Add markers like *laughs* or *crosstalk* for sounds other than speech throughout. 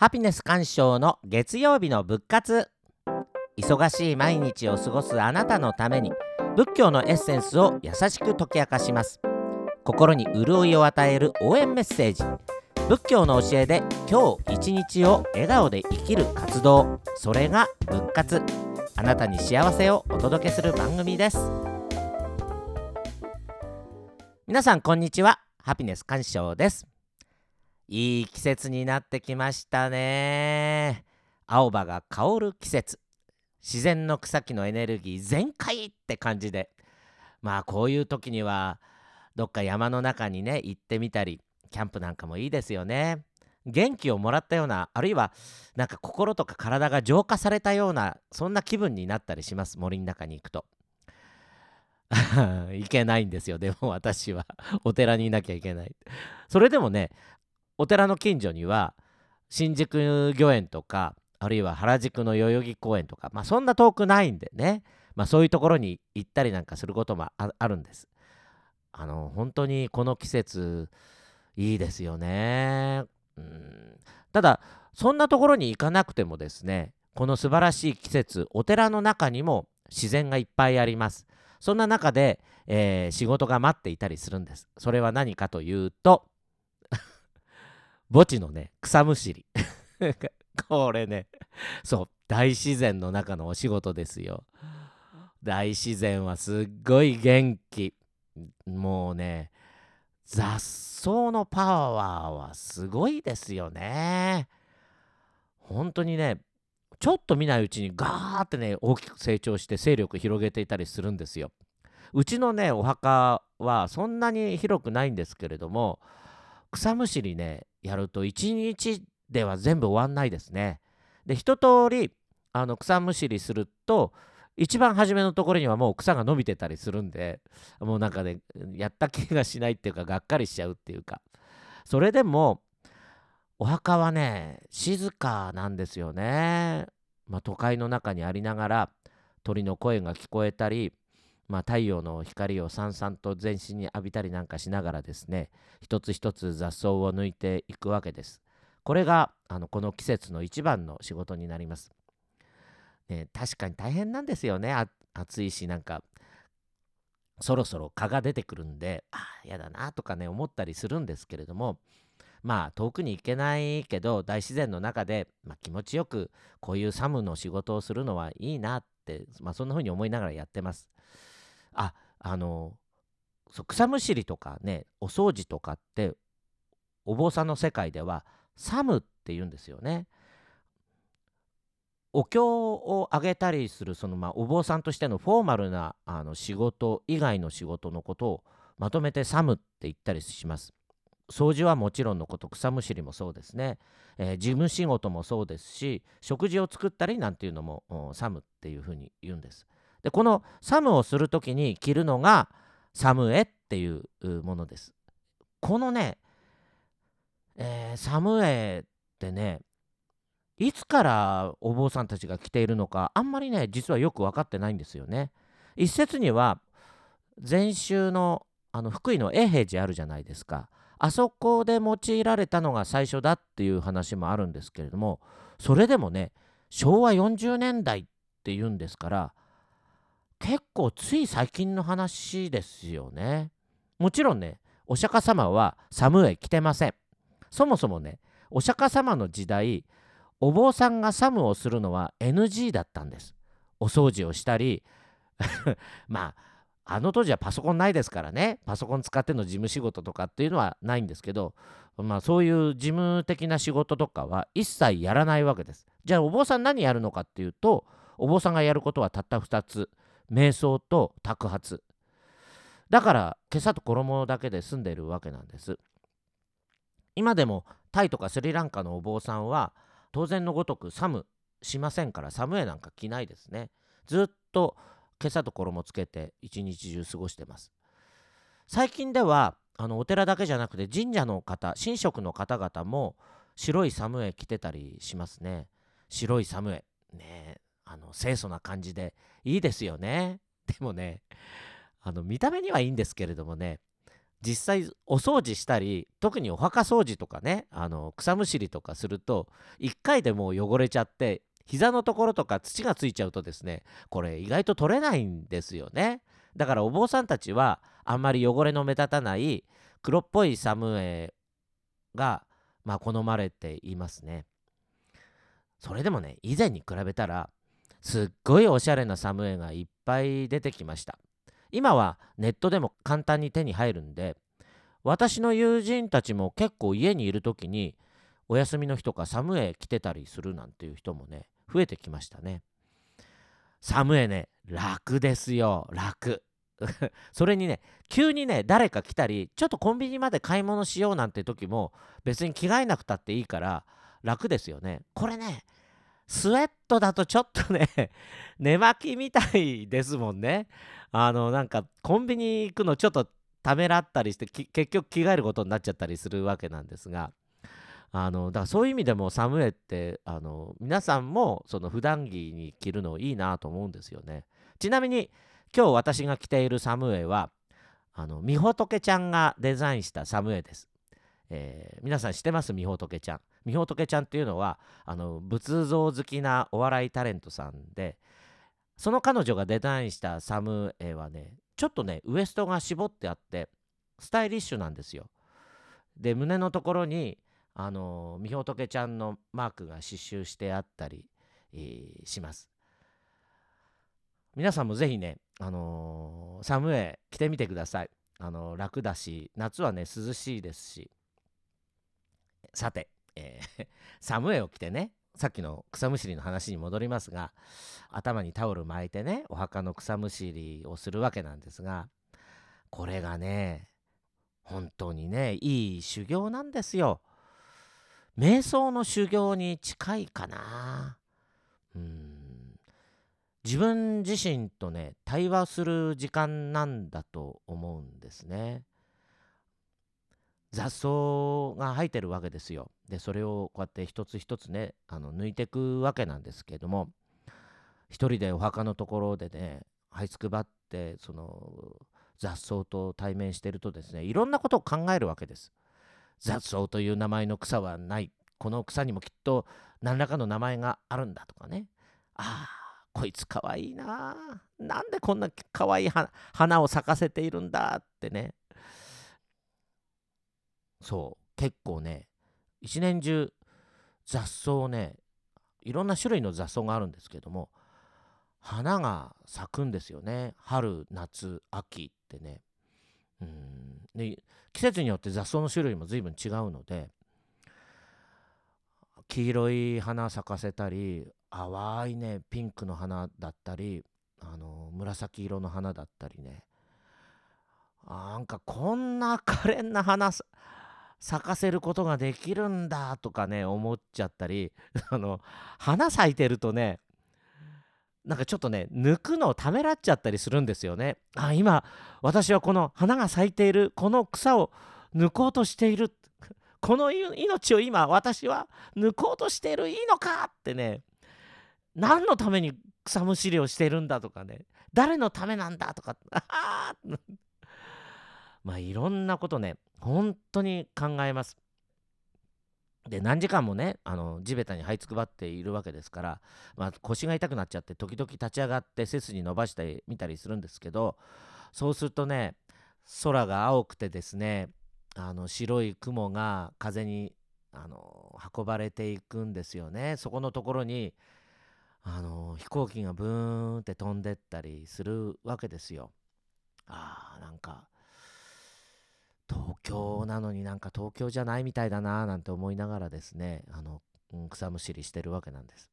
ハピネス鑑賞の月曜日の仏活。忙しい毎日を過ごすあなたのために仏教のエッセンスを優しく解き明かします。心に潤いを与える応援メッセージ。仏教の教えで今日一日を笑顔で生きる活動。それが仏活。あなたに幸せをお届けする番組です。皆さんこんにちは。ハピネス鑑賞です。いい季節になってきましたね。青葉が香る季節。自然の草木のエネルギー全開って感じで。まあこういう時にはどっか山の中にね行ってみたりキャンプなんかもいいですよね。元気をもらったようなあるいはなんか心とか体が浄化されたようなそんな気分になったりします。森の中に行くと。*laughs* 行けないんですよ。でも私は。お寺にいなきゃいけない。それでもねお寺の近所には新宿御苑とかあるいは原宿の代々木公園とか、まあ、そんな遠くないんでね、まあ、そういうところに行ったりなんかすることもあるんです。あの本当にこの季節いいですよね。うんただそんなところに行かなくてもですねこの素晴らしい季節お寺の中にも自然がいっぱいあります。そんな中で、えー、仕事が待っていたりするんです。それは何かというと墓地のね草むしり。*laughs* これねそう大自然の中のお仕事ですよ。大自然はすっごい元気。もうね雑草のパワーはすごいですよね。本当にねちょっと見ないうちにガーってね大きく成長して勢力広げていたりするんですよ。うちのねお墓はそんなに広くないんですけれども草むしりねやると1日では全部終わんないですね。で一通りあの草むしりすると一番初めのところにはもう草が伸びてたりするんでもうなんかねやった気がしないっていうかがっかりしちゃうっていうかそれでもお墓はね静かなんですよね。まあ、都会の中にありながら鳥の声が聞こえたりまあ、太陽の光をさんさんと全身に浴びたりなんかしながらですね一つ一つ雑草を抜いていくわけです。これがあのこの季節の一番の仕事になります。ね、確かに大変なんですよね暑いしなんかそろそろ蚊が出てくるんでああやだなとかね思ったりするんですけれどもまあ遠くに行けないけど大自然の中で、まあ、気持ちよくこういうサムの仕事をするのはいいなって、まあ、そんな風に思いながらやってます。ああの草むしりとかねお掃除とかってお坊さんの世界ではサムって言うんですよね。お経をあげたりするその、まあ、お坊さんとしてのフォーマルなあの仕事以外の仕事のことをまとめてサムって言ったりします。掃除はもちろんのこと草むしりもそうですね、えー、事務仕事もそうですし食事を作ったりなんていうのもサムっていうふうに言うんです。でこのサムをする時に着るのがサムエっていうものです。このね、えー、サムエってねいつからお坊さんたちが着ているのかあんまりね実はよく分かってないんですよね。一説には禅宗のあの福井の永平寺あるじゃないですかあそこで用いられたのが最初だっていう話もあるんですけれどもそれでもね昭和40年代っていうんですから結構つい最近の話ですよね。もちろんね、お釈迦様はサムエ来てません。そもそもね、お釈迦様の時代、お坊さんがサムをするのは NG だったんです。お掃除をしたり、*laughs* まあ、あの当時はパソコンないですからね、パソコン使っての事務仕事とかっていうのはないんですけど、まあそういう事務的な仕事とかは一切やらないわけです。じゃあお坊さん何やるのかっていうと、お坊さんがやることはたった2つ。瞑想と托発。だから今朝と衣だけで済んでいるわけなんです。今でもタイとかスリランカのお坊さんは当然のごとく寒しませんから寒いなんか着ないですね。ずっと今朝と衣つけて一日中過ごしてます。最近ではあのお寺だけじゃなくて神社の方神職の方々も白いサムエ着てたりしますね。白いサムエねあの清楚な感じでいいですよね。*laughs* でもね、あの見た目にはいいんですけれどもね、実際お掃除したり特にお墓掃除とかねあの草むしりとかすると1回でもう汚れちゃって膝のところとか土がついちゃうとですねこれ意外と取れないんですよねだからお坊さんたちはあんまり汚れの目立たない黒っぽいサムエがまあ好まれていますねそれでもね以前に比べたらすっごいおしゃれなサムエがいっぱい出てきました。今はネットでも簡単に手に入るんで私の友人たちも結構家にいる時にお休みの日とかサムエ来てたりするなんていう人もね増えてきましたね。サムエね楽ですよ。楽。*laughs* それにね急にね誰か来たりちょっとコンビニまで買い物しようなんて時も別に着替えなくたっていいから楽ですよね。これねスウェットだとちょっとね *laughs* 寝巻きみたいですもんね。あのなんかコンビニ行くのちょっとためらったりして結局着替えることになっちゃったりするわけなんですが。あのだからそういう意味でもサムエってあの皆さんもその普段着に着るのいいなと思うんですよね。ちなみに今日私が着ているサムエはあのみほとけちゃんがデザインしたサムエです、えー、皆さん知ってます？みほとけちゃん。みほとけちゃんっていうのはあの仏像好きなお笑いタレントさんでその彼女がデザインしたサムエはねちょっとねウエストが絞ってあってスタイリッシュなんですよ。で胸のところにあのみほとけちゃんのマークが刺繍してあったり、えー、します。皆さんもぜひね、あのー、サムエ着てみてください、あのー、楽だし夏はね涼しいですし。さて、ー、サムエを着てねさっきの草むしりの話に戻りますが頭にタオル巻いてねお墓の草むしりをするわけなんですがこれがね本当にねいい修行なんですよ。瞑想の修行に近いかな。うん自分自身とね対話する時間なんだと思うんですね。雑草が生えてるわけですよ。でそれをこうやって一つ一つねあの抜いていくわけなんですけども一人でお墓のところでね這いつくばってその雑草と対面してるとですねいろんなことを考えるわけです。雑草という名前の草はないこの草にもきっと何らかの名前があるんだとかねああこいつかわいいななんでこんなかわいい花を咲かせているんだってねそう結構ね一年中雑草をねいろんな種類の雑草があるんですけども花が咲くんですよね。春夏秋ってね。うん。で季節によって雑草の種類も随分違うので黄色い花咲かせたり淡いねピンクの花だったりあの紫色の花だったりね。なんかこんな可憐な花咲かせることができるんだとかね思っちゃったり *laughs* あの花咲いてるとねなんかちょっとね抜くのをためらっちゃったりするんですよね。あ今私はこの花が咲いているこの草を抜こうとしているこの命を今私は抜こうとしているいいのかってね何のために草むしりをしているんだとかね誰のためなんだとか *laughs* ああまあいろんなことね本当に考えます。で何時間もねあの地べたに這いつくばっているわけですから、まあ、腰が痛くなっちゃって時々立ち上がって背筋伸ばしてみたりするんですけどそうするとね空が青くてですねあの白い雲が風にあの運ばれていくんですよねそこのところにあの飛行機がブーンって飛んでったりするわけですよ。あーなんか東京なのになんか東京じゃないみたいだななんて思いながらですねあの、うん、草むしりしてるわけなんです。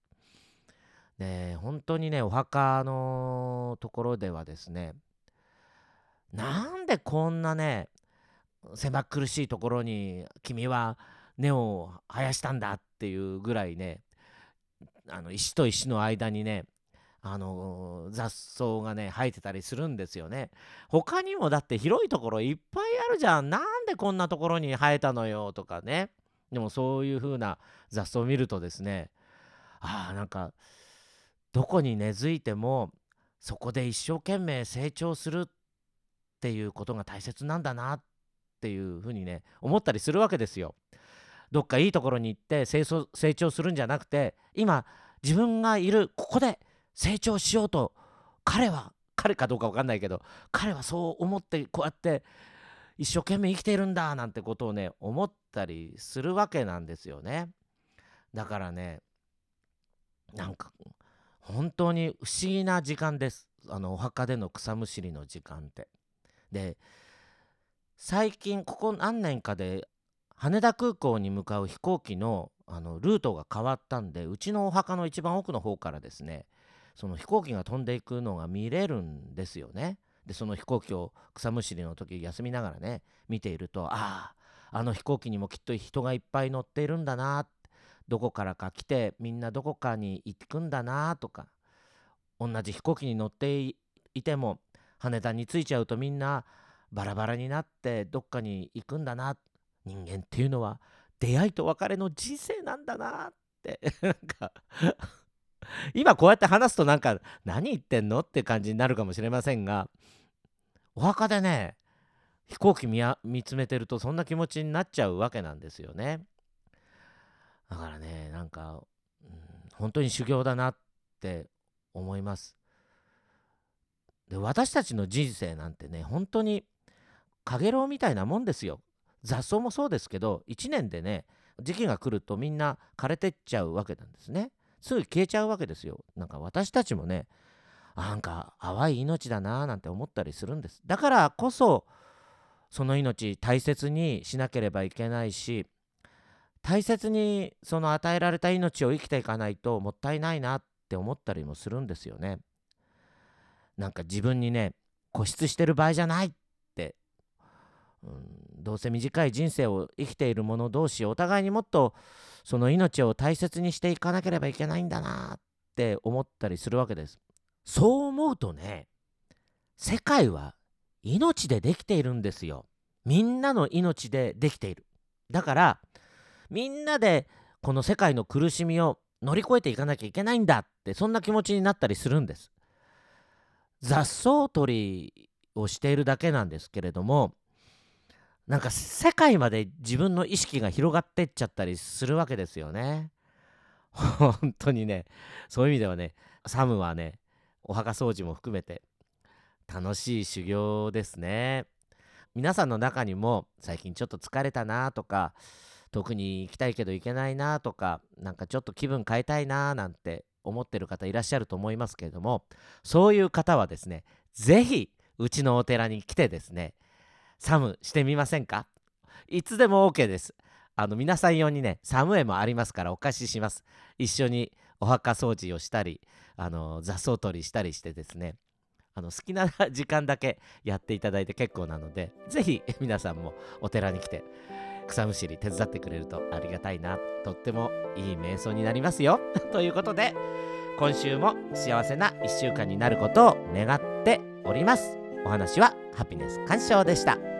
で本当にねお墓のところではですねなんでこんなね狭苦しいところに君は根を生やしたんだっていうぐらいねあの石と石の間にねあの雑草がね生えてたりするんですよね。他にもだって広いところいっぱいあるじゃん。なんでこんなところに生えたのよとかね。でもそういう風な雑草を見るとですね。ああなんかどこに根付いてもそこで一生懸命成長するっていうことが大切なんだなっていうふうにね思ったりするわけですよ。どっかいいところに行って成長するんじゃなくて今自分がいるここで成長しようと彼は彼かどうか分かんないけど彼はそう思ってこうやって一生懸命生きているんだなんてことをね思ったりするわけなんですよね。だからねなんか本当に不思議な時間ですあのお墓での草むしりの時間って。で最近ここ何年かで羽田空港に向かう飛行機のあのルートが変わったんでうちのお墓の一番奥の方からですねその飛行機が飛んでいくのが見れるんですよね。でその飛行機を草むしりの時休みながらね見ているとあああの飛行機にもきっと人がいっぱい乗っているんだなどこからか来てみんなどこかに行くんだなとか同じ飛行機に乗っていても羽田に着いちゃうとみんなバラバラになってどっかに行くんだな人間っていうのは出会いと別れの人生なんだなって *laughs* なんか *laughs* 今こうやって話すとなんか何言ってんのって感じになるかもしれませんがお墓でね飛行機見つめてるとそんな気持ちになっちゃうわけなんですよね。だからねなんか、うん、本当に修行だなって思います。で私たちの人生なんてね本当にかげろうみたいなもんですよ。雑草もそうですけど1年でね時期が来るとみんな枯れてっちゃうわけなんですね。すぐ消えちゃうわけですよ。なんか私たちもねなんか淡い命だなーなんて思ったりするんです。だからこそその命大切にしなければいけないし大切にその与えられた命を生きていかないともったいないなって思ったりもするんですよね。なんか自分にね固執してる場合じゃないって、うん、どうせ短い人生を生きている者同士お互いにもっとその命を大切にしていかなければいけないんだなって思ったりするわけです。そう思うとね世界は命でできているんですよ。みんなの命でできている。だからみんなでこの世界の苦しみを乗り越えていかなきゃいけないんだってそんな気持ちになったりするんです。雑草取りをしているだけなんですけれどもなんか世界まで自分の意識が広がってっちゃったりするわけですよね。本当にねそういう意味ではねサムはねお墓掃除も含めて楽しい修行ですね。皆さんの中にも最近ちょっと疲れたなとか遠くに行きたいけど行けないなとかなんかちょっと気分変えたいななんて思ってる方いらっしゃると思いますけれどもそういう方はですね是非うちのお寺に来てですねサムしてみませんか？いつでも OK です。あの皆さん用にね、サムエもありますからお貸しします。一緒にお墓掃除をしたり、あの雑草取りしたりしてですね、あの好きな時間だけやっていただいて結構なので、ぜひ皆さんもお寺に来て、草むしり手伝ってくれるとありがたいな。とってもいい瞑想になりますよ。*laughs* ということで、今週も幸せな1週間になることを願っております。お話はハピネス鑑賞でした。